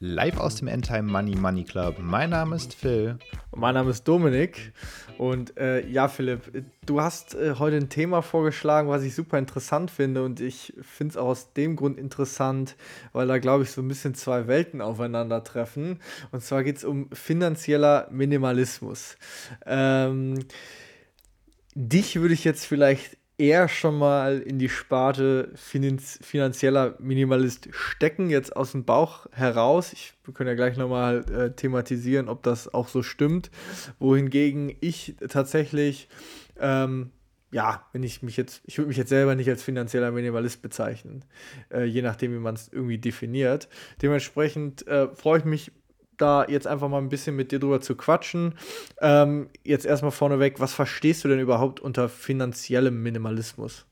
Live aus dem Endtime Money Money Club. Mein Name ist Phil. Und mein Name ist Dominik. Und äh, ja, Philipp, du hast äh, heute ein Thema vorgeschlagen, was ich super interessant finde. Und ich finde es auch aus dem Grund interessant, weil da, glaube ich, so ein bisschen zwei Welten aufeinandertreffen. Und zwar geht es um finanzieller Minimalismus. Ähm, dich würde ich jetzt vielleicht eher schon mal in die Sparte finanz finanzieller Minimalist stecken, jetzt aus dem Bauch heraus. Ich, wir können ja gleich nochmal äh, thematisieren, ob das auch so stimmt. Wohingegen ich tatsächlich, ähm, ja, wenn ich mich jetzt, ich würde mich jetzt selber nicht als finanzieller Minimalist bezeichnen, äh, je nachdem, wie man es irgendwie definiert. Dementsprechend äh, freue ich mich da jetzt einfach mal ein bisschen mit dir drüber zu quatschen. Ähm, jetzt erstmal vorneweg, was verstehst du denn überhaupt unter finanziellem Minimalismus?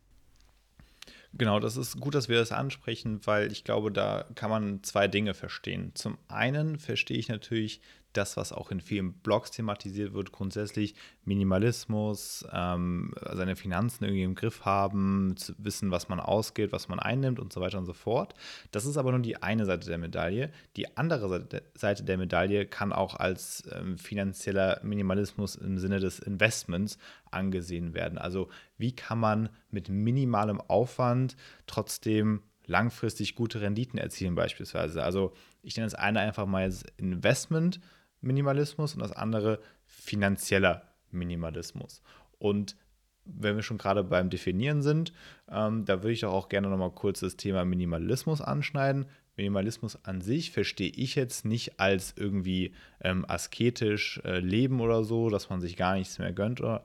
Genau, das ist gut, dass wir das ansprechen, weil ich glaube, da kann man zwei Dinge verstehen. Zum einen verstehe ich natürlich das, was auch in vielen Blogs thematisiert wird, grundsätzlich Minimalismus, ähm, seine Finanzen irgendwie im Griff haben, zu wissen, was man ausgeht, was man einnimmt und so weiter und so fort. Das ist aber nur die eine Seite der Medaille. Die andere Seite der Medaille kann auch als ähm, finanzieller Minimalismus im Sinne des Investments angesehen werden. Also wie kann man mit minimalem Aufwand trotzdem langfristig gute Renditen erzielen beispielsweise. Also ich nenne das eine einfach mal Investment Minimalismus und das andere finanzieller Minimalismus. Und wenn wir schon gerade beim Definieren sind, ähm, da würde ich doch auch gerne nochmal kurz das Thema Minimalismus anschneiden. Minimalismus an sich verstehe ich jetzt nicht als irgendwie ähm, asketisch äh, leben oder so, dass man sich gar nichts mehr gönnt oder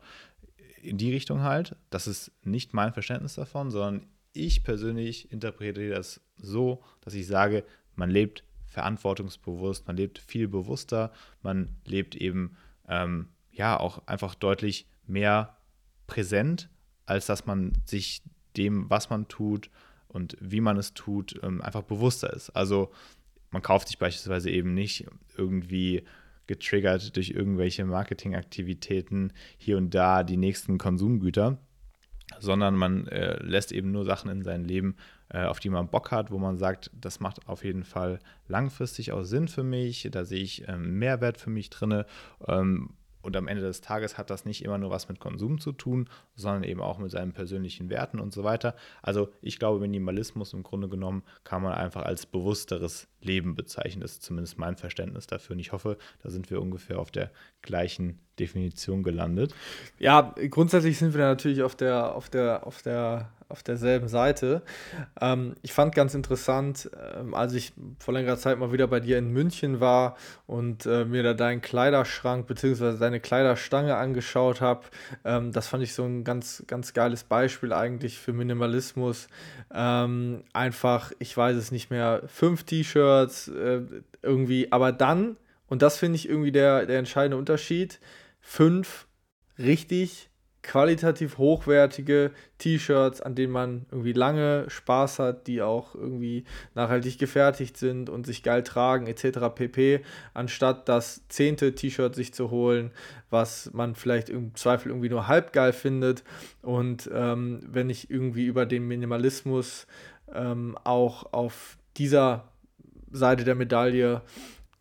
in die Richtung halt. Das ist nicht mein Verständnis davon, sondern ich persönlich interpretiere das so, dass ich sage, man lebt verantwortungsbewusst, man lebt viel bewusster, man lebt eben ähm, ja auch einfach deutlich mehr präsent, als dass man sich dem, was man tut und wie man es tut, ähm, einfach bewusster ist. Also man kauft sich beispielsweise eben nicht irgendwie getriggert durch irgendwelche Marketingaktivitäten hier und da die nächsten Konsumgüter, sondern man äh, lässt eben nur Sachen in sein Leben, auf die man Bock hat, wo man sagt, das macht auf jeden Fall langfristig auch Sinn für mich, da sehe ich ähm, Mehrwert für mich drin. Ähm, und am Ende des Tages hat das nicht immer nur was mit Konsum zu tun, sondern eben auch mit seinen persönlichen Werten und so weiter. Also ich glaube, Minimalismus im Grunde genommen kann man einfach als bewussteres Leben bezeichnen. Das ist zumindest mein Verständnis dafür. Und ich hoffe, da sind wir ungefähr auf der gleichen Definition gelandet. Ja, grundsätzlich sind wir natürlich auf der, auf der, auf der auf derselben Seite. Ähm, ich fand ganz interessant, ähm, als ich vor längerer Zeit mal wieder bei dir in München war und äh, mir da deinen Kleiderschrank bzw. deine Kleiderstange angeschaut habe. Ähm, das fand ich so ein ganz, ganz geiles Beispiel eigentlich für Minimalismus. Ähm, einfach, ich weiß es nicht mehr, fünf T-Shirts äh, irgendwie, aber dann, und das finde ich irgendwie der, der entscheidende Unterschied, fünf richtig qualitativ hochwertige T-Shirts, an denen man irgendwie lange Spaß hat, die auch irgendwie nachhaltig gefertigt sind und sich geil tragen etc. pp, anstatt das zehnte T-Shirt sich zu holen, was man vielleicht im Zweifel irgendwie nur halb geil findet. Und ähm, wenn ich irgendwie über den Minimalismus ähm, auch auf dieser Seite der Medaille,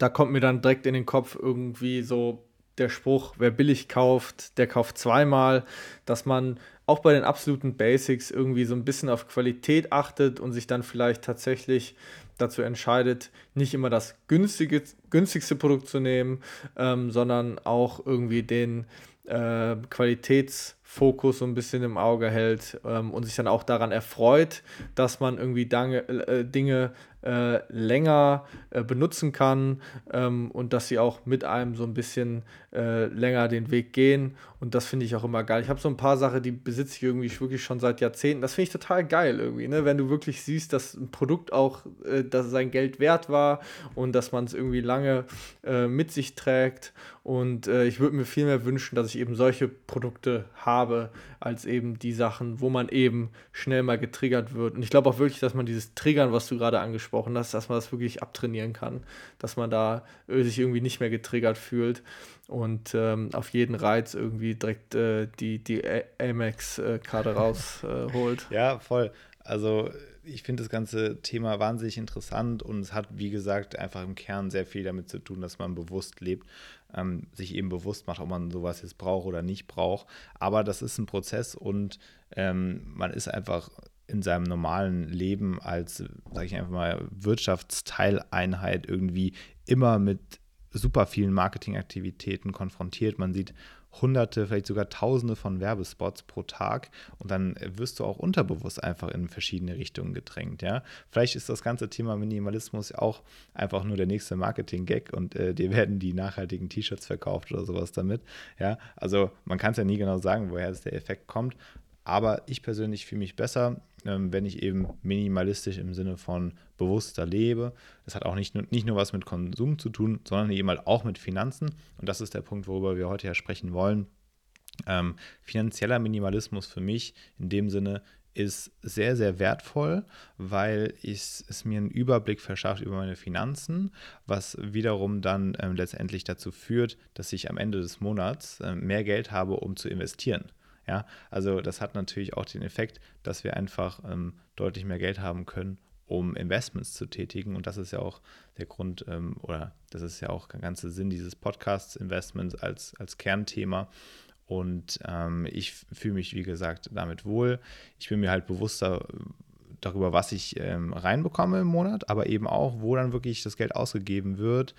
da kommt mir dann direkt in den Kopf irgendwie so der Spruch, wer billig kauft, der kauft zweimal, dass man auch bei den absoluten Basics irgendwie so ein bisschen auf Qualität achtet und sich dann vielleicht tatsächlich dazu entscheidet, nicht immer das günstige, günstigste Produkt zu nehmen, ähm, sondern auch irgendwie den äh, Qualitätsfokus so ein bisschen im Auge hält ähm, und sich dann auch daran erfreut, dass man irgendwie Dange, äh, Dinge äh, länger äh, benutzen kann ähm, und dass sie auch mit einem so ein bisschen äh, länger den Weg gehen. Und das finde ich auch immer geil. Ich habe so ein paar Sachen, die besitze ich irgendwie wirklich schon seit Jahrzehnten. Das finde ich total geil irgendwie, ne? wenn du wirklich siehst, dass ein Produkt auch, äh, dass sein Geld wert war und dass man es irgendwie lange äh, mit sich trägt. Und ich würde mir viel mehr wünschen, dass ich eben solche Produkte habe, als eben die Sachen, wo man eben schnell mal getriggert wird. Und ich glaube auch wirklich, dass man dieses Triggern, was du gerade angesprochen hast, dass man das wirklich abtrainieren kann, dass man da äh, sich irgendwie nicht mehr getriggert fühlt und ähm, auf jeden Reiz irgendwie direkt äh, die, die Amex-Karte rausholt. Äh, ja, voll. Also ich finde das ganze Thema wahnsinnig interessant und es hat, wie gesagt, einfach im Kern sehr viel damit zu tun, dass man bewusst lebt, ähm, sich eben bewusst macht, ob man sowas jetzt braucht oder nicht braucht. Aber das ist ein Prozess und ähm, man ist einfach in seinem normalen Leben als, sage ich einfach mal, Wirtschaftsteileinheit irgendwie immer mit super vielen Marketingaktivitäten konfrontiert. Man sieht hunderte, vielleicht sogar tausende von Werbespots pro Tag und dann wirst du auch unterbewusst einfach in verschiedene Richtungen gedrängt, ja. Vielleicht ist das ganze Thema Minimalismus auch einfach nur der nächste Marketing-Gag und äh, dir werden die nachhaltigen T-Shirts verkauft oder sowas damit, ja. Also man kann es ja nie genau sagen, woher der Effekt kommt, aber ich persönlich fühle mich besser, ähm, wenn ich eben minimalistisch im Sinne von bewusster lebe. Das hat auch nicht nur, nicht nur was mit Konsum zu tun, sondern eben halt auch mit Finanzen. Und das ist der Punkt, worüber wir heute ja sprechen wollen. Ähm, finanzieller Minimalismus für mich in dem Sinne ist sehr, sehr wertvoll, weil es, es mir einen Überblick verschafft über meine Finanzen, was wiederum dann ähm, letztendlich dazu führt, dass ich am Ende des Monats äh, mehr Geld habe, um zu investieren. Ja, also das hat natürlich auch den Effekt, dass wir einfach ähm, deutlich mehr Geld haben können, um Investments zu tätigen. Und das ist ja auch der Grund, ähm, oder das ist ja auch der ganze Sinn dieses Podcasts, Investments als, als Kernthema. Und ähm, ich fühle mich, wie gesagt, damit wohl. Ich bin mir halt bewusster äh, darüber, was ich ähm, reinbekomme im Monat, aber eben auch, wo dann wirklich das Geld ausgegeben wird.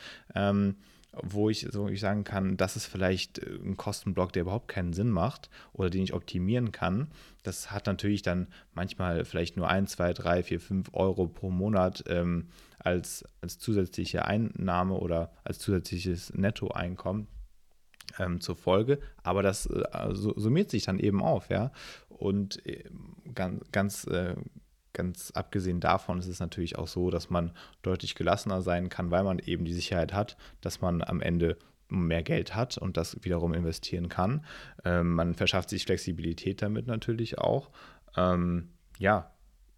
Wo ich so ich sagen kann, das ist vielleicht äh, ein Kostenblock, der überhaupt keinen Sinn macht oder den ich optimieren kann. Das hat natürlich dann manchmal vielleicht nur 1, 2, 3, 4, 5 Euro pro Monat ähm, als, als zusätzliche Einnahme oder als zusätzliches Nettoeinkommen ähm, zur Folge, aber das äh, summiert sich dann eben auf, ja. Und äh, ganz, ganz äh, ganz abgesehen davon ist es natürlich auch so, dass man deutlich gelassener sein kann, weil man eben die Sicherheit hat, dass man am Ende mehr Geld hat und das wiederum investieren kann. Ähm, man verschafft sich Flexibilität damit natürlich auch. Ähm, ja,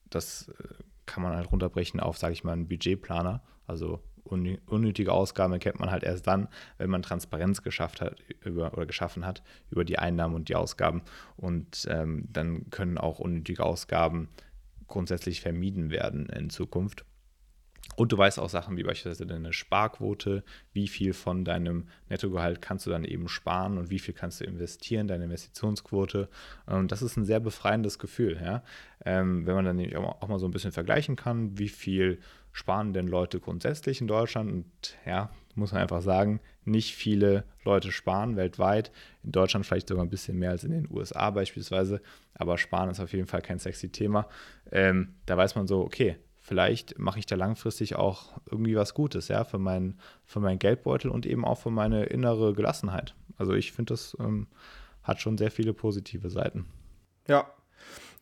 das äh, kann man halt runterbrechen auf, sage ich mal, einen Budgetplaner. Also unnötige Ausgaben erkennt man halt erst dann, wenn man Transparenz geschafft hat über, oder geschaffen hat über die Einnahmen und die Ausgaben. Und ähm, dann können auch unnötige Ausgaben grundsätzlich vermieden werden in Zukunft. Und du weißt auch Sachen wie beispielsweise deine Sparquote, wie viel von deinem Nettogehalt kannst du dann eben sparen und wie viel kannst du investieren, deine Investitionsquote. Und das ist ein sehr befreiendes Gefühl, ja? Ähm, wenn man dann nämlich auch mal so ein bisschen vergleichen kann, wie viel sparen denn Leute grundsätzlich in Deutschland. Und ja, muss man einfach sagen, nicht viele Leute sparen weltweit. In Deutschland vielleicht sogar ein bisschen mehr als in den USA beispielsweise. Aber Sparen ist auf jeden Fall kein sexy Thema. Ähm, da weiß man so, okay, vielleicht mache ich da langfristig auch irgendwie was Gutes, ja, für, mein, für meinen Geldbeutel und eben auch für meine innere Gelassenheit. Also ich finde, das ähm, hat schon sehr viele positive Seiten. Ja,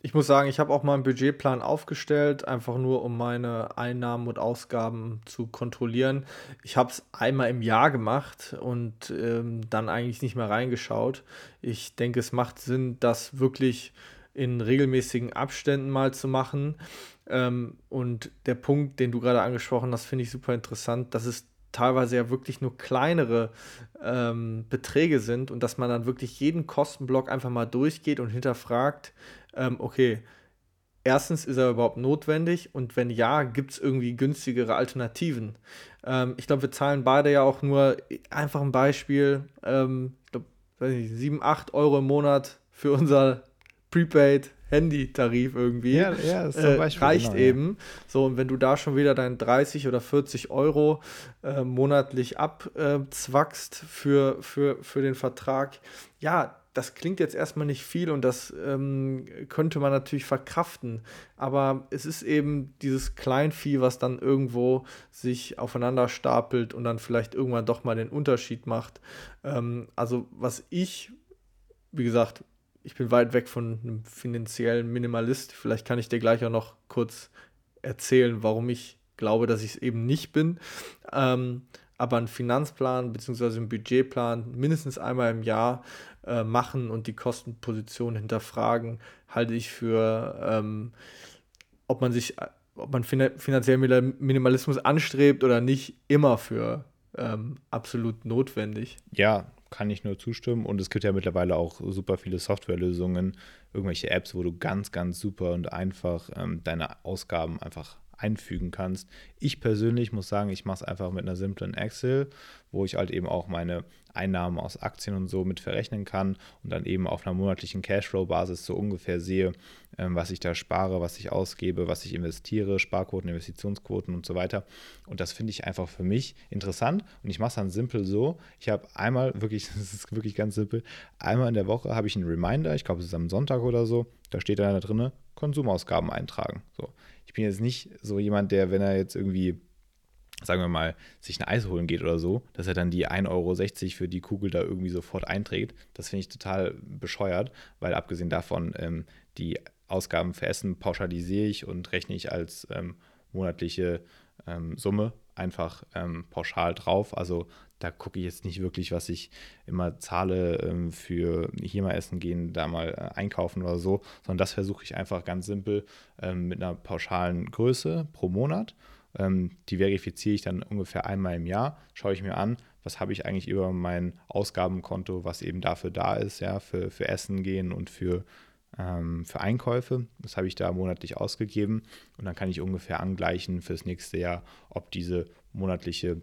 ich muss sagen, ich habe auch mal einen Budgetplan aufgestellt, einfach nur um meine Einnahmen und Ausgaben zu kontrollieren. Ich habe es einmal im Jahr gemacht und ähm, dann eigentlich nicht mehr reingeschaut. Ich denke, es macht Sinn, das wirklich in regelmäßigen Abständen mal zu machen. Ähm, und der Punkt, den du gerade angesprochen hast, finde ich super interessant, dass es teilweise ja wirklich nur kleinere ähm, Beträge sind und dass man dann wirklich jeden Kostenblock einfach mal durchgeht und hinterfragt, ähm, okay, erstens ist er überhaupt notwendig und wenn ja, gibt es irgendwie günstigere Alternativen. Ähm, ich glaube, wir zahlen beide ja auch nur einfach ein Beispiel, ähm, ich glaube, 7, 8 Euro im Monat für unser Prepaid Handytarif irgendwie. Ja, ja das äh, reicht genau, eben. Ja. So, und wenn du da schon wieder dein 30 oder 40 Euro äh, monatlich abzwackst äh, für, für, für den Vertrag, ja, das klingt jetzt erstmal nicht viel und das ähm, könnte man natürlich verkraften. Aber es ist eben dieses Kleinvieh, was dann irgendwo sich aufeinander stapelt und dann vielleicht irgendwann doch mal den Unterschied macht. Ähm, also was ich, wie gesagt, ich bin weit weg von einem finanziellen Minimalist. Vielleicht kann ich dir gleich auch noch kurz erzählen, warum ich glaube, dass ich es eben nicht bin. Ähm, aber einen Finanzplan bzw. einen Budgetplan mindestens einmal im Jahr äh, machen und die Kostenposition hinterfragen, halte ich für, ähm, ob man sich, ob man finanziellen Minimalismus anstrebt oder nicht, immer für ähm, absolut notwendig. Ja, kann ich nur zustimmen. Und es gibt ja mittlerweile auch super viele Softwarelösungen, irgendwelche Apps, wo du ganz, ganz super und einfach ähm, deine Ausgaben einfach einfügen kannst. Ich persönlich muss sagen, ich mache es einfach mit einer simplen Excel, wo ich halt eben auch meine Einnahmen aus Aktien und so mit verrechnen kann und dann eben auf einer monatlichen Cashflow-Basis so ungefähr sehe, ähm, was ich da spare, was ich ausgebe, was ich investiere, Sparquoten, Investitionsquoten und so weiter. Und das finde ich einfach für mich interessant und ich mache es dann simpel so. Ich habe einmal wirklich, das ist wirklich ganz simpel, einmal in der Woche habe ich einen Reminder, ich glaube, es ist am Sonntag oder so, da steht da drin, Konsumausgaben eintragen. So. Ich bin jetzt nicht so jemand, der, wenn er jetzt irgendwie sagen wir mal, sich ein Eis holen geht oder so, dass er dann die 1,60 Euro für die Kugel da irgendwie sofort einträgt. Das finde ich total bescheuert, weil abgesehen davon ähm, die Ausgaben für Essen pauschalisiere ich und rechne ich als ähm, monatliche ähm, Summe einfach ähm, pauschal drauf. Also da gucke ich jetzt nicht wirklich, was ich immer zahle ähm, für hier mal essen gehen, da mal äh, einkaufen oder so, sondern das versuche ich einfach ganz simpel ähm, mit einer pauschalen Größe pro Monat ähm, die verifiziere ich dann ungefähr einmal im Jahr, schaue ich mir an, was habe ich eigentlich über mein Ausgabenkonto, was eben dafür da ist, ja, für, für Essen gehen und für, ähm, für Einkäufe. Das habe ich da monatlich ausgegeben und dann kann ich ungefähr angleichen fürs nächste Jahr, ob diese monatliche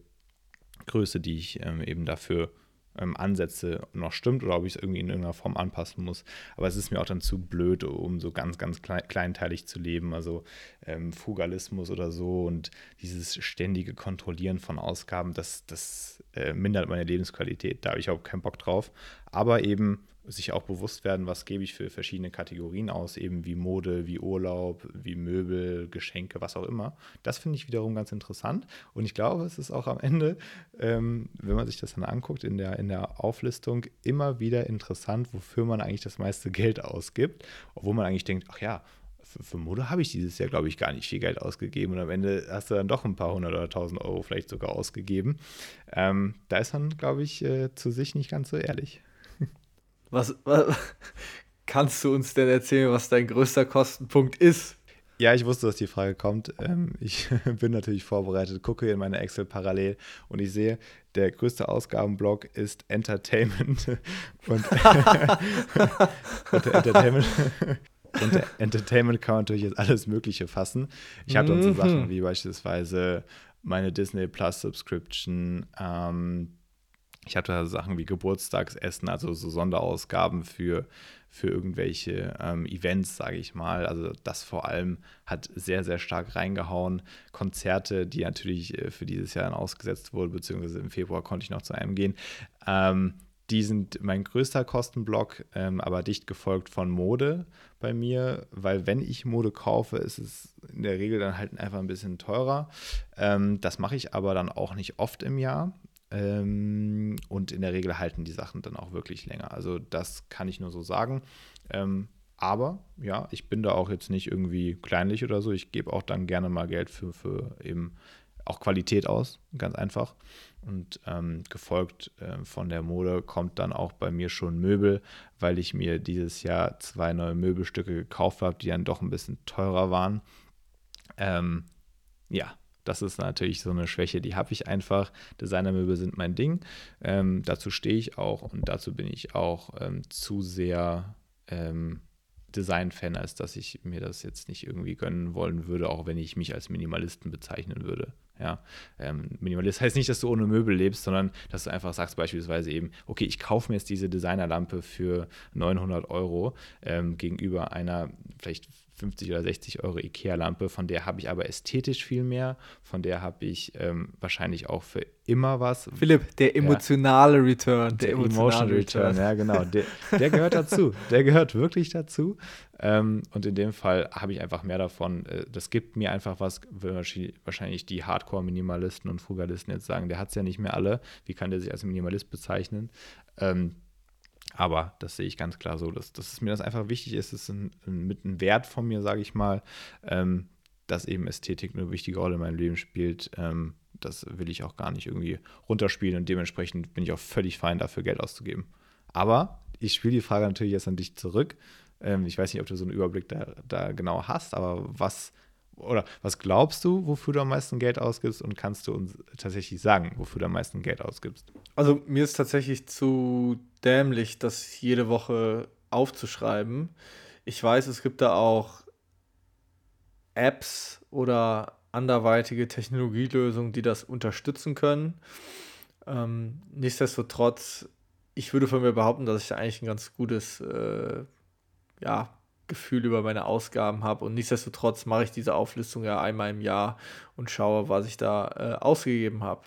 Größe, die ich ähm, eben dafür ähm, ansetze, noch stimmt oder ob ich es irgendwie in irgendeiner Form anpassen muss. Aber es ist mir auch dann zu blöd, um so ganz, ganz kleinteilig zu leben. Also ähm, Fugalismus oder so und dieses ständige Kontrollieren von Ausgaben, das, das äh, mindert meine Lebensqualität. Da habe ich auch keinen Bock drauf. Aber eben sich auch bewusst werden, was gebe ich für verschiedene Kategorien aus, eben wie Mode, wie Urlaub, wie Möbel, Geschenke, was auch immer. Das finde ich wiederum ganz interessant. Und ich glaube, es ist auch am Ende, ähm, wenn man sich das dann anguckt in der, in der Auflistung, immer wieder interessant, wofür man eigentlich das meiste Geld ausgibt. Obwohl man eigentlich denkt, ach ja, für, für Mode habe ich dieses Jahr, glaube ich, gar nicht viel Geld ausgegeben. Und am Ende hast du dann doch ein paar hundert oder tausend Euro vielleicht sogar ausgegeben. Ähm, da ist man, glaube ich, äh, zu sich nicht ganz so ehrlich. Was, was, kannst du uns denn erzählen, was dein größter Kostenpunkt ist? Ja, ich wusste, dass die Frage kommt. Ähm, ich bin natürlich vorbereitet, gucke in meine Excel parallel und ich sehe, der größte Ausgabenblock ist Entertainment. Und, unter Entertainment, unter Entertainment kann man natürlich jetzt alles Mögliche fassen. Ich habe dann so Sachen mhm. wie beispielsweise meine Disney Plus Subscription, ähm, ich hatte da Sachen wie Geburtstagsessen, also so Sonderausgaben für, für irgendwelche ähm, Events, sage ich mal. Also das vor allem hat sehr, sehr stark reingehauen. Konzerte, die natürlich äh, für dieses Jahr dann ausgesetzt wurden, beziehungsweise im Februar konnte ich noch zu einem gehen. Ähm, die sind mein größter Kostenblock, ähm, aber dicht gefolgt von Mode bei mir, weil wenn ich Mode kaufe, ist es in der Regel dann halt einfach ein bisschen teurer. Ähm, das mache ich aber dann auch nicht oft im Jahr. Ähm, und in der Regel halten die Sachen dann auch wirklich länger. Also das kann ich nur so sagen. Ähm, aber ja, ich bin da auch jetzt nicht irgendwie kleinlich oder so. Ich gebe auch dann gerne mal Geld für, für eben auch Qualität aus, ganz einfach. Und ähm, gefolgt äh, von der Mode kommt dann auch bei mir schon Möbel, weil ich mir dieses Jahr zwei neue Möbelstücke gekauft habe, die dann doch ein bisschen teurer waren. Ähm, ja, das ist natürlich so eine Schwäche, die habe ich einfach. Designermöbel sind mein Ding. Ähm, dazu stehe ich auch und dazu bin ich auch ähm, zu sehr ähm, Design-Fan, als dass ich mir das jetzt nicht irgendwie gönnen wollen würde, auch wenn ich mich als Minimalisten bezeichnen würde. Ja, ähm, Minimalist heißt nicht, dass du ohne Möbel lebst, sondern dass du einfach sagst beispielsweise eben, okay, ich kaufe mir jetzt diese Designerlampe für 900 Euro ähm, gegenüber einer vielleicht 50 oder 60 Euro Ikea-Lampe, von der habe ich aber ästhetisch viel mehr, von der habe ich ähm, wahrscheinlich auch für immer was. Philipp, der emotionale ja, Return. Der, der emotional Return. Return, ja genau. Der, der, gehört dazu. Der gehört wirklich dazu. Ähm, und in dem Fall habe ich einfach mehr davon. Äh, das gibt mir einfach was, wahrscheinlich die Hardcore-Minimalisten und Frugalisten jetzt sagen, der hat es ja nicht mehr alle. Wie kann der sich als Minimalist bezeichnen? Ähm, aber das sehe ich ganz klar so, dass, dass es mir das einfach wichtig ist. Es ist ein, ein, mit einem Wert von mir, sage ich mal, ähm, dass eben Ästhetik eine wichtige Rolle in meinem Leben spielt. Ähm, das will ich auch gar nicht irgendwie runterspielen und dementsprechend bin ich auch völlig fein, dafür Geld auszugeben. Aber ich spiele die Frage natürlich jetzt an dich zurück. Ähm, ich weiß nicht, ob du so einen Überblick da, da genau hast, aber was oder was glaubst du, wofür du am meisten Geld ausgibst und kannst du uns tatsächlich sagen, wofür du am meisten Geld ausgibst? Also mir ist tatsächlich zu dämlich, das jede Woche aufzuschreiben. Ich weiß, es gibt da auch Apps oder anderweitige Technologielösungen, die das unterstützen können. Ähm, nichtsdestotrotz, ich würde von mir behaupten, dass ich da eigentlich ein ganz gutes äh, ja, Gefühl über meine Ausgaben habe. Und nichtsdestotrotz mache ich diese Auflistung ja einmal im Jahr und schaue, was ich da äh, ausgegeben habe.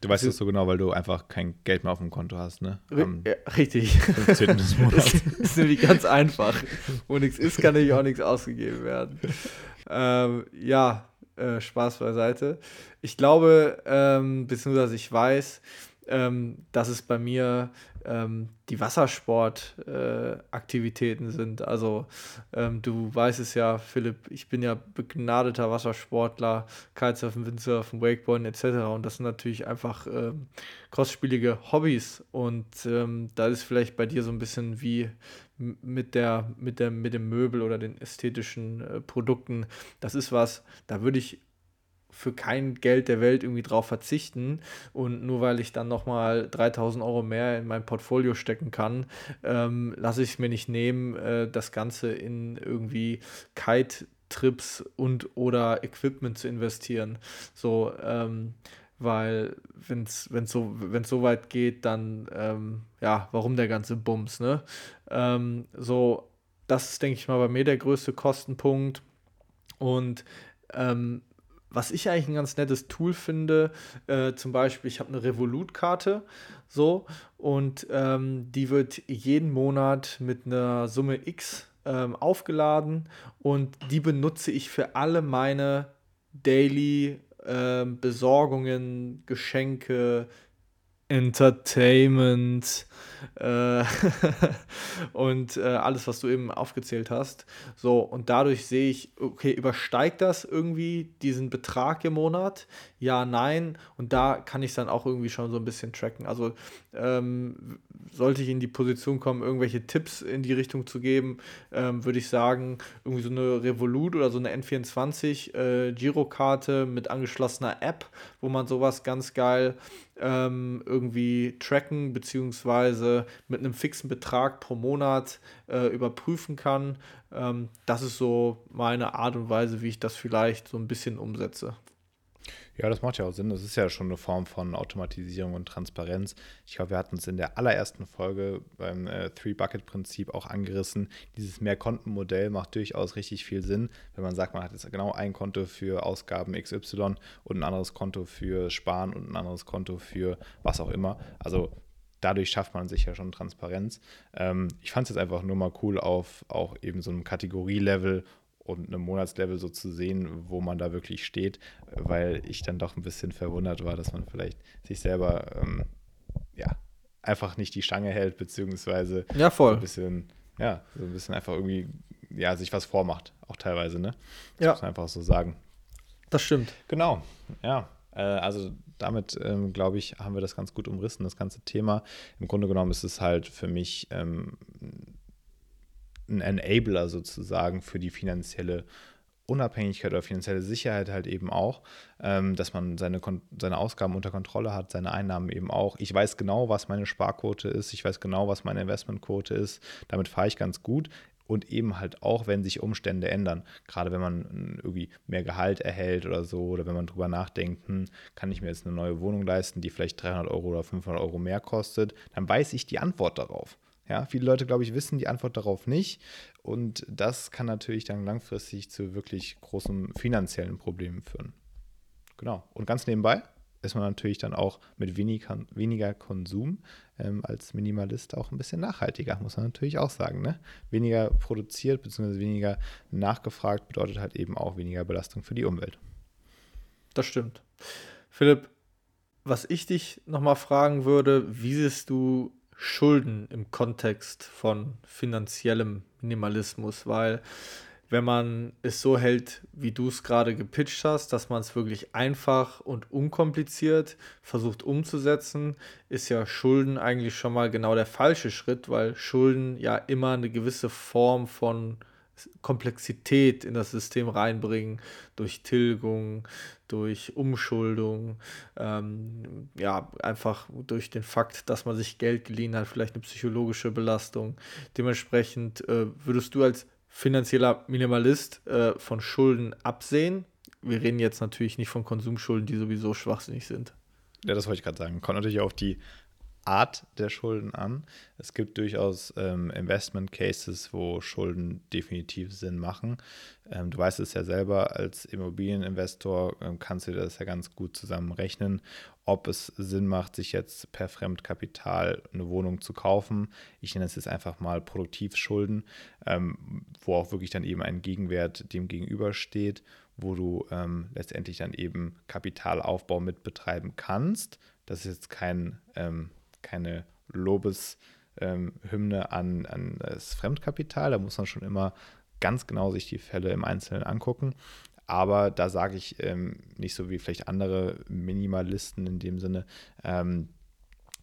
Du weißt es so genau, weil du einfach kein Geld mehr auf dem Konto hast, ne? Am ja, richtig. 15. des Monats. das ist nämlich ganz einfach. Wo nichts ist, kann nämlich auch nichts ausgegeben werden. Ähm, ja, äh, Spaß beiseite. Ich glaube, ähm, beziehungsweise ich weiß, ähm, dass es bei mir ähm, die Wassersportaktivitäten äh, sind. Also ähm, du weißt es ja, Philipp, ich bin ja begnadeter Wassersportler, Kitesurfen, Windsurfen, Wakeboarden etc. Und das sind natürlich einfach ähm, kostspielige Hobbys. Und ähm, da ist vielleicht bei dir so ein bisschen wie mit der, mit der, mit dem Möbel oder den ästhetischen äh, Produkten. Das ist was, da würde ich für kein Geld der Welt irgendwie drauf verzichten und nur weil ich dann nochmal 3000 Euro mehr in mein Portfolio stecken kann, ähm, lasse ich es mir nicht nehmen, äh, das Ganze in irgendwie Kite-Trips und oder Equipment zu investieren. So, ähm, weil wenn es so, wenn's so weit geht, dann, ähm, ja, warum der ganze Bums, ne? Ähm, so, das ist, denke ich mal, bei mir der größte Kostenpunkt und ähm, was ich eigentlich ein ganz nettes Tool finde, äh, zum Beispiel, ich habe eine Revolut-Karte, so, und ähm, die wird jeden Monat mit einer Summe X ähm, aufgeladen und die benutze ich für alle meine Daily ähm, Besorgungen, Geschenke, Entertainment äh, und äh, alles, was du eben aufgezählt hast. So, und dadurch sehe ich, okay, übersteigt das irgendwie diesen Betrag im Monat? Ja, nein. Und da kann ich dann auch irgendwie schon so ein bisschen tracken. Also ähm, sollte ich in die Position kommen, irgendwelche Tipps in die Richtung zu geben, ähm, würde ich sagen, irgendwie so eine Revolut oder so eine N24 äh, Girokarte mit angeschlossener App, wo man sowas ganz geil ähm, irgendwie tracken beziehungsweise mit einem fixen Betrag pro Monat äh, überprüfen kann. Ähm, das ist so meine Art und Weise, wie ich das vielleicht so ein bisschen umsetze. Ja, das macht ja auch Sinn. Das ist ja schon eine Form von Automatisierung und Transparenz. Ich glaube, wir hatten es in der allerersten Folge beim äh, Three-Bucket-Prinzip auch angerissen. Dieses Mehrkontenmodell macht durchaus richtig viel Sinn, wenn man sagt, man hat jetzt genau ein Konto für Ausgaben XY und ein anderes Konto für Sparen und ein anderes Konto für was auch immer. Also dadurch schafft man sich ja schon Transparenz. Ähm, ich fand es jetzt einfach nur mal cool auf auch eben so einem Kategorielevel und einem Monatslevel so zu sehen, wo man da wirklich steht, weil ich dann doch ein bisschen verwundert war, dass man vielleicht sich selber ähm, ja einfach nicht die Stange hält, beziehungsweise ja, voll. so ein bisschen, ja, so ein bisschen einfach irgendwie, ja, sich was vormacht, auch teilweise, ne? Das ja. muss man einfach so sagen. Das stimmt. Genau, ja. Äh, also damit, ähm, glaube ich, haben wir das ganz gut umrissen, das ganze Thema. Im Grunde genommen ist es halt für mich ähm, ein Enabler sozusagen für die finanzielle Unabhängigkeit oder finanzielle Sicherheit halt eben auch, ähm, dass man seine, seine Ausgaben unter Kontrolle hat, seine Einnahmen eben auch. Ich weiß genau, was meine Sparquote ist, ich weiß genau, was meine Investmentquote ist. Damit fahre ich ganz gut. Und eben halt auch, wenn sich Umstände ändern. Gerade wenn man irgendwie mehr Gehalt erhält oder so, oder wenn man drüber nachdenkt, hm, kann ich mir jetzt eine neue Wohnung leisten, die vielleicht 300 Euro oder 500 Euro mehr kostet, dann weiß ich die Antwort darauf. Ja, viele Leute, glaube ich, wissen die Antwort darauf nicht. Und das kann natürlich dann langfristig zu wirklich großen finanziellen Problemen führen. Genau. Und ganz nebenbei ist man natürlich dann auch mit wenig, weniger Konsum ähm, als Minimalist auch ein bisschen nachhaltiger, muss man natürlich auch sagen. Ne? Weniger produziert bzw. weniger nachgefragt bedeutet halt eben auch weniger Belastung für die Umwelt. Das stimmt. Philipp, was ich dich nochmal fragen würde, wie siehst du Schulden im Kontext von finanziellem Minimalismus, weil wenn man es so hält, wie du es gerade gepitcht hast, dass man es wirklich einfach und unkompliziert versucht umzusetzen, ist ja Schulden eigentlich schon mal genau der falsche Schritt, weil Schulden ja immer eine gewisse Form von Komplexität in das System reinbringen, durch Tilgung, durch Umschuldung, ähm, ja, einfach durch den Fakt, dass man sich Geld geliehen hat, vielleicht eine psychologische Belastung. Dementsprechend äh, würdest du als finanzieller Minimalist äh, von Schulden absehen. Wir reden jetzt natürlich nicht von Konsumschulden, die sowieso schwachsinnig sind. Ja, das wollte ich gerade sagen. Kommt natürlich auf die Art der Schulden an. Es gibt durchaus ähm, Investment Cases, wo Schulden definitiv Sinn machen. Ähm, du weißt es ja selber, als Immobilieninvestor ähm, kannst du das ja ganz gut zusammenrechnen, ob es Sinn macht, sich jetzt per Fremdkapital eine Wohnung zu kaufen. Ich nenne es jetzt einfach mal Produktivschulden, ähm, wo auch wirklich dann eben ein Gegenwert dem gegenübersteht, wo du ähm, letztendlich dann eben Kapitalaufbau mit betreiben kannst. Das ist jetzt kein ähm, keine Lobeshymne ähm, an, an das Fremdkapital. Da muss man schon immer ganz genau sich die Fälle im Einzelnen angucken. Aber da sage ich ähm, nicht so wie vielleicht andere Minimalisten in dem Sinne, ähm,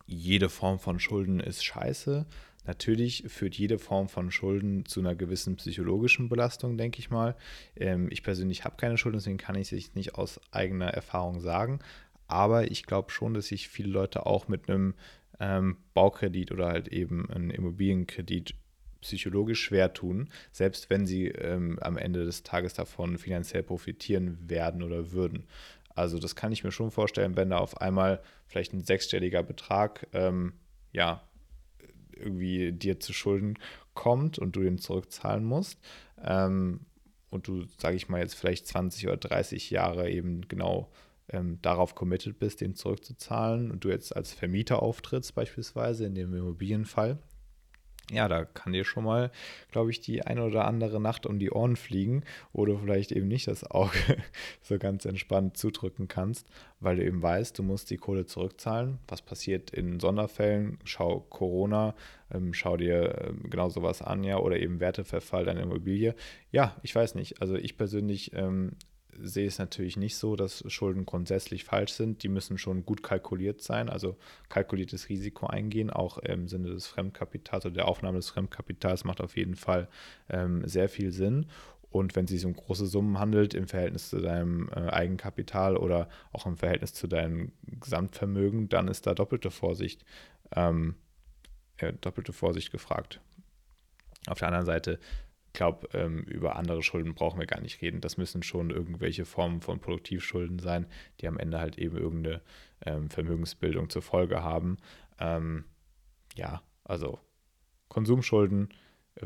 jede Form von Schulden ist scheiße. Natürlich führt jede Form von Schulden zu einer gewissen psychologischen Belastung, denke ich mal. Ähm, ich persönlich habe keine Schulden, deswegen kann ich es nicht aus eigener Erfahrung sagen. Aber ich glaube schon, dass sich viele Leute auch mit einem ähm, Baukredit oder halt eben einen Immobilienkredit psychologisch schwer tun, selbst wenn sie ähm, am Ende des Tages davon finanziell profitieren werden oder würden. Also das kann ich mir schon vorstellen, wenn da auf einmal vielleicht ein sechsstelliger Betrag ähm, ja irgendwie dir zu Schulden kommt und du den zurückzahlen musst ähm, und du, sage ich mal, jetzt vielleicht 20 oder 30 Jahre eben genau ähm, darauf committed bist, den zurückzuzahlen und du jetzt als Vermieter auftrittst, beispielsweise in dem Immobilienfall, ja, da kann dir schon mal, glaube ich, die eine oder andere Nacht um die Ohren fliegen, du vielleicht eben nicht das Auge so ganz entspannt zudrücken kannst, weil du eben weißt, du musst die Kohle zurückzahlen. Was passiert in Sonderfällen? Schau Corona, ähm, schau dir ähm, genau sowas an, ja, oder eben Werteverfall deiner Immobilie. Ja, ich weiß nicht. Also ich persönlich ähm, sehe es natürlich nicht so, dass Schulden grundsätzlich falsch sind. Die müssen schon gut kalkuliert sein, also kalkuliertes Risiko eingehen, auch im Sinne des Fremdkapitals oder der Aufnahme des Fremdkapitals macht auf jeden Fall ähm, sehr viel Sinn. Und wenn es sich um große Summen handelt im Verhältnis zu deinem äh, Eigenkapital oder auch im Verhältnis zu deinem Gesamtvermögen, dann ist da doppelte Vorsicht, ähm, äh, doppelte Vorsicht gefragt. Auf der anderen Seite glaube, ähm, über andere Schulden brauchen wir gar nicht reden. Das müssen schon irgendwelche Formen von Produktivschulden sein, die am Ende halt eben irgendeine ähm, Vermögensbildung zur Folge haben. Ähm, ja, also Konsumschulden äh,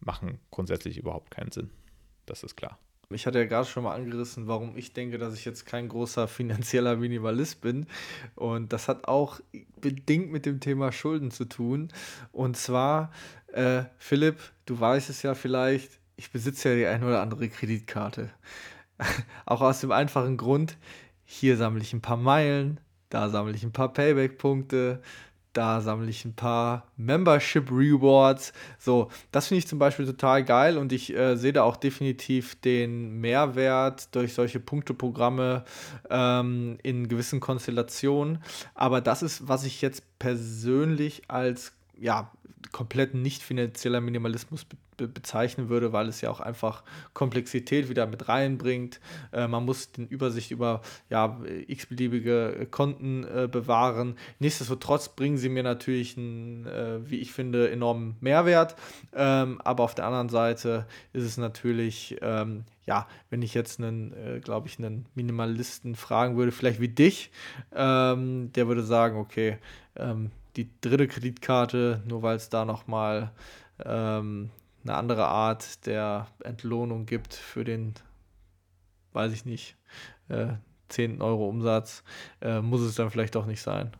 machen grundsätzlich überhaupt keinen Sinn. Das ist klar. Ich hatte ja gerade schon mal angerissen, warum ich denke, dass ich jetzt kein großer finanzieller Minimalist bin. Und das hat auch bedingt mit dem Thema Schulden zu tun. Und zwar, äh, Philipp, du weißt es ja vielleicht, ich besitze ja die eine oder andere Kreditkarte. auch aus dem einfachen Grund, hier sammle ich ein paar Meilen, da sammle ich ein paar Payback-Punkte, da sammle ich ein paar Membership Rewards. So, das finde ich zum Beispiel total geil und ich äh, sehe da auch definitiv den Mehrwert durch solche Punkteprogramme ähm, in gewissen Konstellationen. Aber das ist, was ich jetzt persönlich als ja, komplett nicht finanzieller Minimalismus be bezeichnen würde, weil es ja auch einfach Komplexität wieder mit reinbringt. Äh, man muss den Übersicht über ja, x-beliebige Konten äh, bewahren. Nichtsdestotrotz bringen sie mir natürlich einen, äh, wie ich finde, enormen Mehrwert. Ähm, aber auf der anderen Seite ist es natürlich, ähm, ja, wenn ich jetzt einen, äh, glaube ich, einen Minimalisten fragen würde, vielleicht wie dich, ähm, der würde sagen, okay, ähm, die dritte Kreditkarte, nur weil es da nochmal ähm, eine andere Art der Entlohnung gibt für den, weiß ich nicht, äh, 10 Euro Umsatz, äh, muss es dann vielleicht auch nicht sein.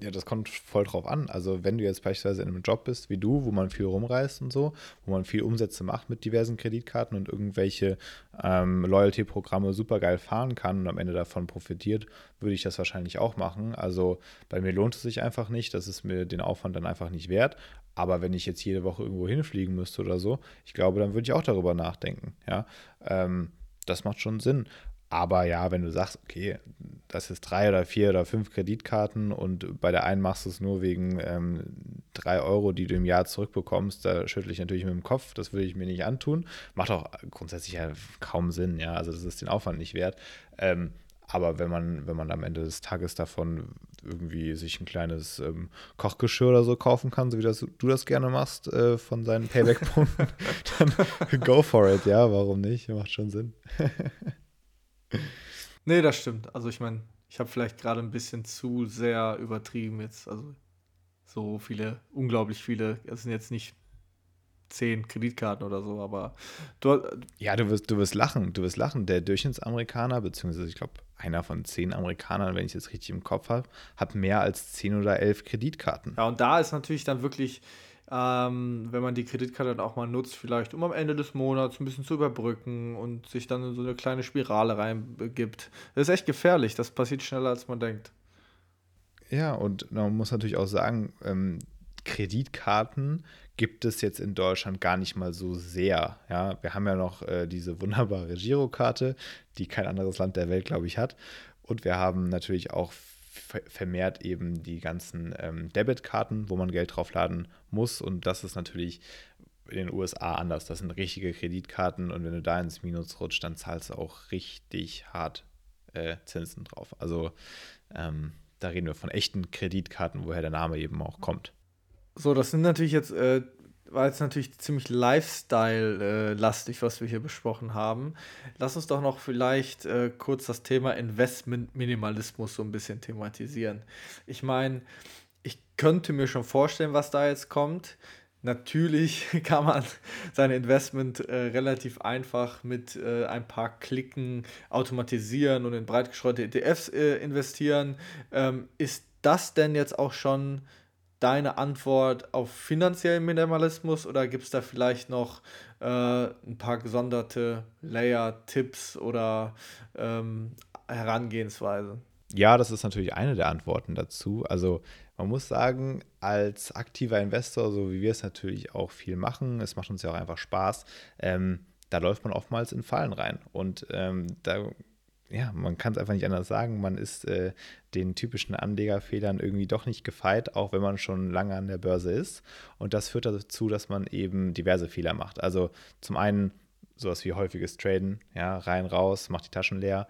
Ja, das kommt voll drauf an. Also, wenn du jetzt beispielsweise in einem Job bist wie du, wo man viel rumreist und so, wo man viel Umsätze macht mit diversen Kreditkarten und irgendwelche ähm, Loyalty-Programme super geil fahren kann und am Ende davon profitiert, würde ich das wahrscheinlich auch machen. Also, bei mir lohnt es sich einfach nicht. Das ist mir den Aufwand dann einfach nicht wert. Aber wenn ich jetzt jede Woche irgendwo hinfliegen müsste oder so, ich glaube, dann würde ich auch darüber nachdenken. Ja, ähm, das macht schon Sinn. Aber ja, wenn du sagst, okay, das ist drei oder vier oder fünf Kreditkarten und bei der einen machst du es nur wegen ähm, drei Euro, die du im Jahr zurückbekommst, da schüttle ich natürlich mit dem Kopf, das würde ich mir nicht antun. Macht auch grundsätzlich ja kaum Sinn, ja, also das ist den Aufwand nicht wert. Ähm, aber wenn man, wenn man am Ende des Tages davon irgendwie sich ein kleines ähm, Kochgeschirr oder so kaufen kann, so wie das, du das gerne machst äh, von seinen Payback-Punkten, dann go for it, ja, warum nicht? Macht schon Sinn. nee, das stimmt. Also ich meine, ich habe vielleicht gerade ein bisschen zu sehr übertrieben jetzt. Also so viele, unglaublich viele, es sind jetzt nicht zehn Kreditkarten oder so, aber du, ja, du wirst, du wirst lachen, du wirst lachen. Der Durchschnittsamerikaner, beziehungsweise ich glaube, einer von zehn Amerikanern, wenn ich es richtig im Kopf habe, hat mehr als zehn oder elf Kreditkarten. Ja, und da ist natürlich dann wirklich, ähm, wenn man die Kreditkarte dann auch mal nutzt, vielleicht um am Ende des Monats ein bisschen zu überbrücken und sich dann in so eine kleine Spirale reinbegibt. Das ist echt gefährlich, das passiert schneller, als man denkt. Ja, und man muss natürlich auch sagen, ähm, Kreditkarten gibt es jetzt in Deutschland gar nicht mal so sehr. Ja, wir haben ja noch äh, diese wunderbare Girokarte, die kein anderes Land der Welt, glaube ich, hat. Und wir haben natürlich auch vermehrt eben die ganzen ähm, Debitkarten, wo man Geld draufladen muss. Und das ist natürlich in den USA anders. Das sind richtige Kreditkarten und wenn du da ins Minus rutscht, dann zahlst du auch richtig hart äh, Zinsen drauf. Also ähm, da reden wir von echten Kreditkarten, woher der Name eben auch kommt. So, das sind natürlich jetzt, äh, war jetzt natürlich ziemlich Lifestyle-lastig, was wir hier besprochen haben. Lass uns doch noch vielleicht äh, kurz das Thema Investment-Minimalismus so ein bisschen thematisieren. Ich meine, könnte mir schon vorstellen, was da jetzt kommt. Natürlich kann man sein Investment äh, relativ einfach mit äh, ein paar Klicken automatisieren und in breit ETFs äh, investieren. Ähm, ist das denn jetzt auch schon deine Antwort auf finanziellen Minimalismus oder gibt es da vielleicht noch äh, ein paar gesonderte Layer, Tipps oder ähm, Herangehensweise? Ja, das ist natürlich eine der Antworten dazu. Also man muss sagen, als aktiver Investor, so wie wir es natürlich auch viel machen, es macht uns ja auch einfach Spaß, ähm, da läuft man oftmals in Fallen rein. Und ähm, da ja, man kann es einfach nicht anders sagen, man ist äh, den typischen Anlegerfehlern irgendwie doch nicht gefeit, auch wenn man schon lange an der Börse ist. Und das führt dazu, dass man eben diverse Fehler macht. Also zum einen sowas wie häufiges Traden, ja, rein, raus, macht die Taschen leer.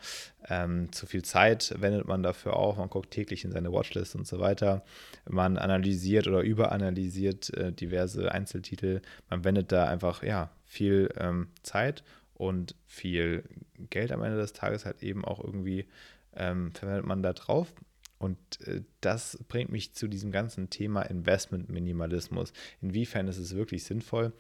Ähm, zu viel Zeit wendet man dafür auf, man guckt täglich in seine Watchlist und so weiter. Man analysiert oder überanalysiert äh, diverse Einzeltitel. Man wendet da einfach, ja, viel ähm, Zeit und viel Geld am Ende des Tages halt eben auch irgendwie ähm, verwendet man da drauf. Und äh, das bringt mich zu diesem ganzen Thema Investment-Minimalismus. Inwiefern ist es wirklich sinnvoll,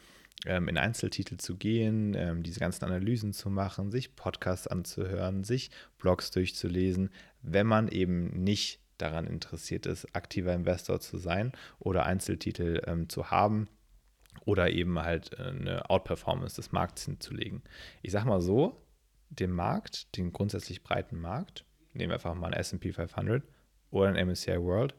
ähm, in Einzeltitel zu gehen, ähm, diese ganzen Analysen zu machen, sich Podcasts anzuhören, sich Blogs durchzulesen, wenn man eben nicht daran interessiert ist, aktiver Investor zu sein oder Einzeltitel ähm, zu haben oder eben halt äh, eine Outperformance des Markts hinzulegen. Ich sag mal so, den Markt, den grundsätzlich breiten Markt, nehmen wir einfach mal ein SP 500 oder ein MSCI World,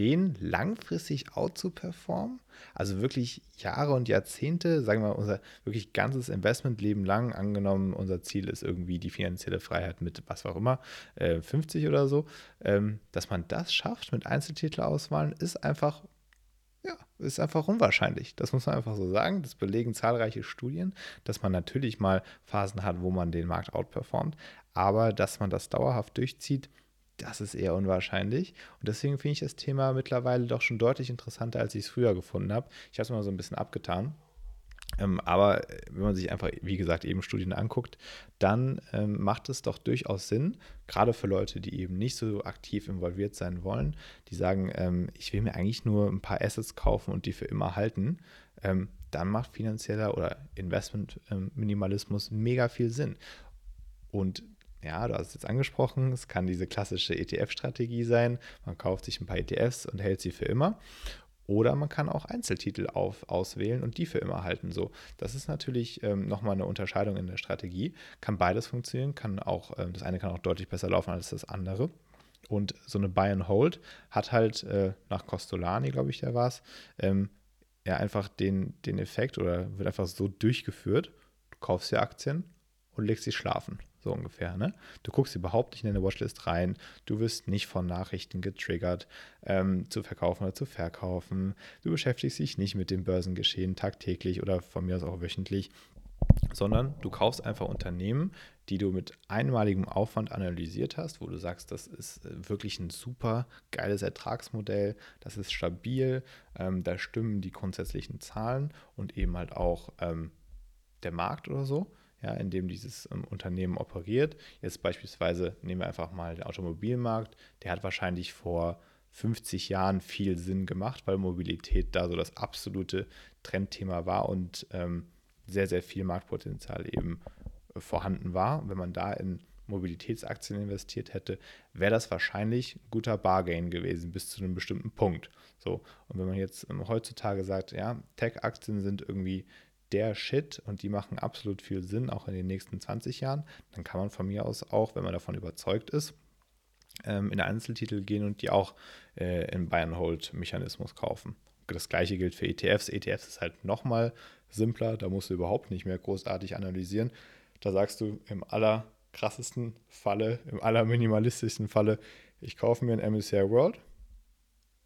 den langfristig out zu performen, also wirklich Jahre und Jahrzehnte, sagen wir unser wirklich ganzes Investmentleben lang, angenommen, unser Ziel ist irgendwie die finanzielle Freiheit mit was auch immer, äh, 50 oder so, ähm, dass man das schafft mit Einzeltitelauswahlen, ist einfach ja, ist einfach unwahrscheinlich. Das muss man einfach so sagen. Das belegen zahlreiche Studien, dass man natürlich mal Phasen hat, wo man den Markt outperformt, aber dass man das dauerhaft durchzieht, das ist eher unwahrscheinlich. Und deswegen finde ich das Thema mittlerweile doch schon deutlich interessanter, als ich es früher gefunden habe. Ich habe es mal so ein bisschen abgetan. Ähm, aber äh, wenn man sich einfach, wie gesagt, eben Studien anguckt, dann ähm, macht es doch durchaus Sinn, gerade für Leute, die eben nicht so aktiv involviert sein wollen, die sagen, ähm, ich will mir eigentlich nur ein paar Assets kaufen und die für immer halten, ähm, dann macht finanzieller oder Investment-Minimalismus mega viel Sinn. Und ja, du hast es jetzt angesprochen, es kann diese klassische ETF-Strategie sein. Man kauft sich ein paar ETFs und hält sie für immer. Oder man kann auch Einzeltitel auf, auswählen und die für immer halten. So, das ist natürlich ähm, nochmal eine Unterscheidung in der Strategie. Kann beides funktionieren, kann auch, ähm, das eine kann auch deutlich besser laufen als das andere. Und so eine Buy and Hold hat halt äh, nach Costolani, glaube ich, der war es, ähm, ja einfach den, den Effekt oder wird einfach so durchgeführt. Du kaufst dir Aktien und legst dich schlafen. So ungefähr. Ne? Du guckst überhaupt nicht in deine Watchlist rein. Du wirst nicht von Nachrichten getriggert, ähm, zu verkaufen oder zu verkaufen. Du beschäftigst dich nicht mit dem Börsengeschehen tagtäglich oder von mir aus auch wöchentlich, sondern du kaufst einfach Unternehmen, die du mit einmaligem Aufwand analysiert hast, wo du sagst, das ist äh, wirklich ein super geiles Ertragsmodell, das ist stabil, ähm, da stimmen die grundsätzlichen Zahlen und eben halt auch ähm, der Markt oder so, ja, in dem dieses ähm, Unternehmen operiert. Jetzt beispielsweise nehmen wir einfach mal den Automobilmarkt, der hat wahrscheinlich vor 50 Jahren viel Sinn gemacht, weil Mobilität da so das absolute Trendthema war und ähm, sehr, sehr viel Marktpotenzial eben äh, vorhanden war. Wenn man da in Mobilitätsaktien investiert hätte, wäre das wahrscheinlich ein guter Bargain gewesen bis zu einem bestimmten Punkt. So, und wenn man jetzt ähm, heutzutage sagt, ja, Tech-Aktien sind irgendwie der Shit und die machen absolut viel Sinn, auch in den nächsten 20 Jahren, dann kann man von mir aus auch, wenn man davon überzeugt ist, ähm, in Einzeltitel gehen und die auch äh, im Buy-and-Hold-Mechanismus kaufen. Das gleiche gilt für ETFs. ETFs ist halt nochmal simpler, da musst du überhaupt nicht mehr großartig analysieren. Da sagst du im allerkrassesten Falle, im allerminimalistischsten Falle, ich kaufe mir ein MSCI World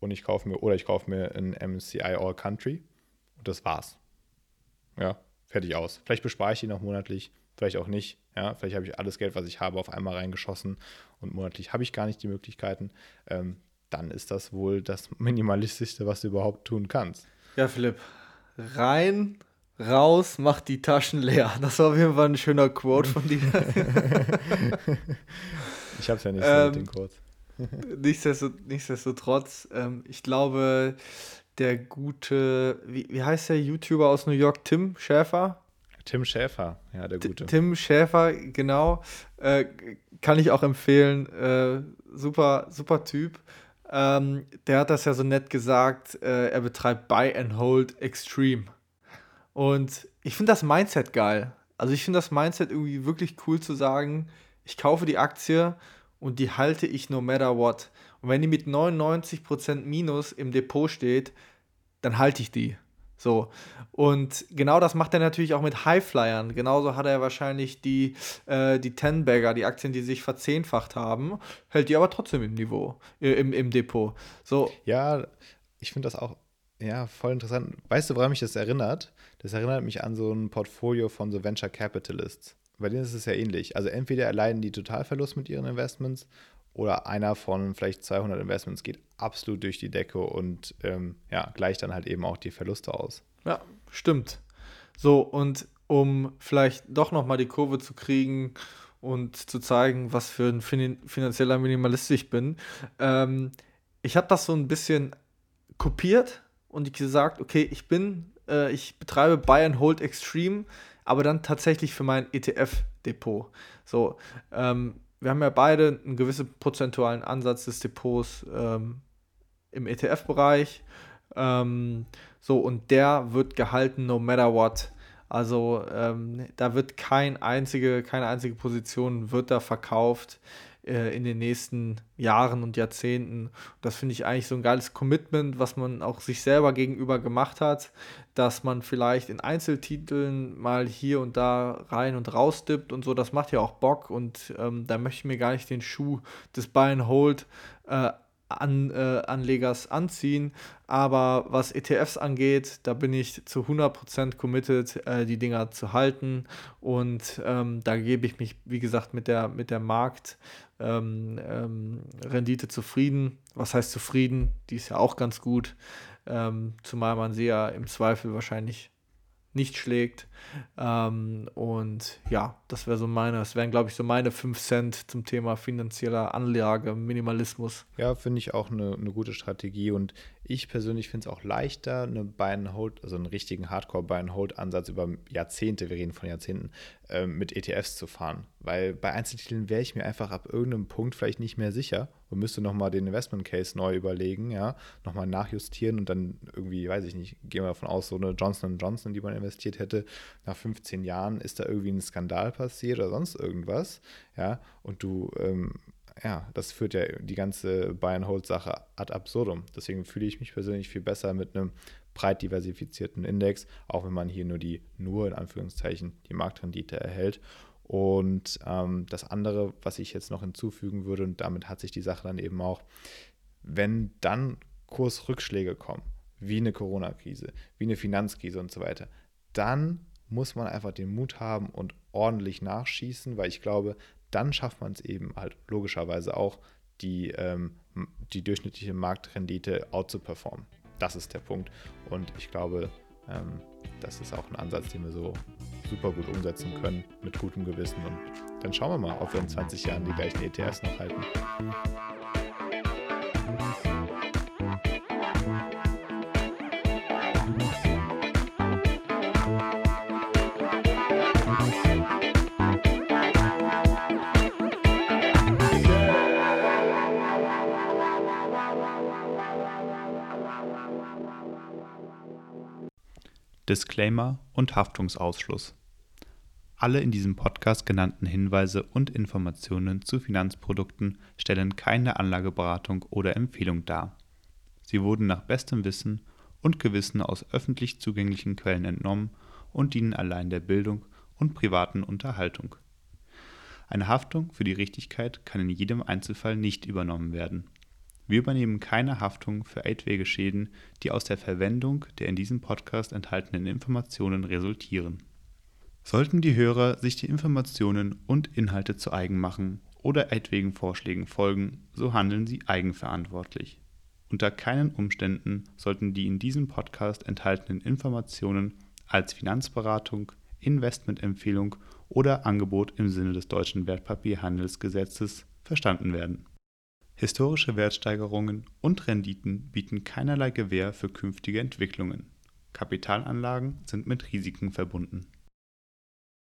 und ich kaufe mir, oder ich kaufe mir ein MSCI All Country und das war's. Ja, fertig aus. Vielleicht bespare ich die noch monatlich, vielleicht auch nicht. Ja, vielleicht habe ich alles Geld, was ich habe, auf einmal reingeschossen und monatlich habe ich gar nicht die Möglichkeiten. Ähm, dann ist das wohl das Minimalistischste, was du überhaupt tun kannst. Ja, Philipp, rein, raus, mach die Taschen leer. Das war auf jeden Fall ein schöner Quote von dir. ich habe es ja nicht so ähm, mit den Quotes. nichtsdestotrotz, ähm, ich glaube, der gute, wie, wie heißt der YouTuber aus New York, Tim Schäfer? Tim Schäfer, ja, der gute. Tim Schäfer, genau. Äh, kann ich auch empfehlen. Äh, super, super Typ. Ähm, der hat das ja so nett gesagt. Äh, er betreibt Buy and Hold Extreme. Und ich finde das Mindset geil. Also ich finde das Mindset irgendwie wirklich cool zu sagen, ich kaufe die Aktie und die halte ich no matter what. Und wenn die mit 99% Minus im Depot steht, dann halte ich die. So. Und genau das macht er natürlich auch mit Highflyern. Genauso hat er wahrscheinlich die, äh, die Ten-Bagger, die Aktien, die sich verzehnfacht haben, hält die aber trotzdem im Niveau, äh, im, im Depot. So. Ja, ich finde das auch ja, voll interessant. Weißt du, woran mich das erinnert? Das erinnert mich an so ein Portfolio von so Venture Capitalists. Bei denen ist es ja ähnlich. Also entweder erleiden die Totalverlust mit ihren Investments oder einer von vielleicht 200 Investments geht absolut durch die Decke und ähm, ja, gleicht dann halt eben auch die Verluste aus. Ja, stimmt. So, und um vielleicht doch nochmal die Kurve zu kriegen und zu zeigen, was für ein fin finanzieller Minimalist ich bin, ähm, ich habe das so ein bisschen kopiert und gesagt, okay, ich bin, äh, ich betreibe Buy and Hold Extreme, aber dann tatsächlich für mein ETF-Depot. So, ähm, wir haben ja beide einen gewissen prozentualen Ansatz des Depots ähm, im ETF-Bereich. Ähm, so, und der wird gehalten no matter what. Also ähm, da wird kein einzige, keine einzige Position wird da verkauft äh, in den nächsten Jahren und Jahrzehnten. Das finde ich eigentlich so ein geiles Commitment, was man auch sich selber gegenüber gemacht hat, dass man vielleicht in Einzeltiteln mal hier und da rein und raus dippt und so. Das macht ja auch Bock und ähm, da möchte ich mir gar nicht den Schuh des Buy and Hold äh, an, äh, Anlegers anziehen. Aber was ETFs angeht, da bin ich zu 100% committed, äh, die Dinger zu halten. Und ähm, da gebe ich mich, wie gesagt, mit der, mit der Marktrendite ähm, ähm, zufrieden. Was heißt zufrieden? Die ist ja auch ganz gut. Ähm, zumal man sie ja im Zweifel wahrscheinlich nicht schlägt. Ähm, und ja, das wäre so meine, das wären, glaube ich, so meine 5 Cent zum Thema finanzieller Anlage, Minimalismus. Ja, finde ich auch eine, eine gute Strategie und ich persönlich finde es auch leichter, eine Buy-and-Hold, also einen richtigen Hardcore-Buy-and-Hold-Ansatz über Jahrzehnte, wir reden von Jahrzehnten, äh, mit ETFs zu fahren. Weil bei Einzeltiteln wäre ich mir einfach ab irgendeinem Punkt vielleicht nicht mehr sicher und müsste nochmal den Investment-Case neu überlegen, ja, nochmal nachjustieren und dann irgendwie, weiß ich nicht, gehen wir davon aus, so eine Johnson Johnson, die man investiert hätte, nach 15 Jahren ist da irgendwie ein Skandal passiert oder sonst irgendwas, ja, und du ähm, ja, das führt ja die ganze Buy-and-Hold-Sache ad absurdum. Deswegen fühle ich mich persönlich viel besser mit einem breit diversifizierten Index, auch wenn man hier nur die, nur in Anführungszeichen, die Marktrendite erhält. Und ähm, das andere, was ich jetzt noch hinzufügen würde, und damit hat sich die Sache dann eben auch, wenn dann Kursrückschläge kommen, wie eine Corona-Krise, wie eine Finanzkrise und so weiter, dann muss man einfach den Mut haben und ordentlich nachschießen, weil ich glaube, dann schafft man es eben halt logischerweise auch, die, ähm, die durchschnittliche Marktrendite out zu performen. Das ist der Punkt. Und ich glaube, ähm, das ist auch ein Ansatz, den wir so super gut umsetzen können, mit gutem Gewissen. Und dann schauen wir mal, ob wir in 20 Jahren die gleichen ETFs noch halten. Disclaimer und Haftungsausschluss. Alle in diesem Podcast genannten Hinweise und Informationen zu Finanzprodukten stellen keine Anlageberatung oder Empfehlung dar. Sie wurden nach bestem Wissen und Gewissen aus öffentlich zugänglichen Quellen entnommen und dienen allein der Bildung und privaten Unterhaltung. Eine Haftung für die Richtigkeit kann in jedem Einzelfall nicht übernommen werden wir übernehmen keine Haftung für etwaige Schäden, die aus der Verwendung der in diesem Podcast enthaltenen Informationen resultieren. Sollten die Hörer sich die Informationen und Inhalte zu eigen machen oder etwaigen Vorschlägen folgen, so handeln sie eigenverantwortlich. Unter keinen Umständen sollten die in diesem Podcast enthaltenen Informationen als Finanzberatung, Investmentempfehlung oder Angebot im Sinne des deutschen Wertpapierhandelsgesetzes verstanden werden Historische Wertsteigerungen und Renditen bieten keinerlei Gewähr für künftige Entwicklungen. Kapitalanlagen sind mit Risiken verbunden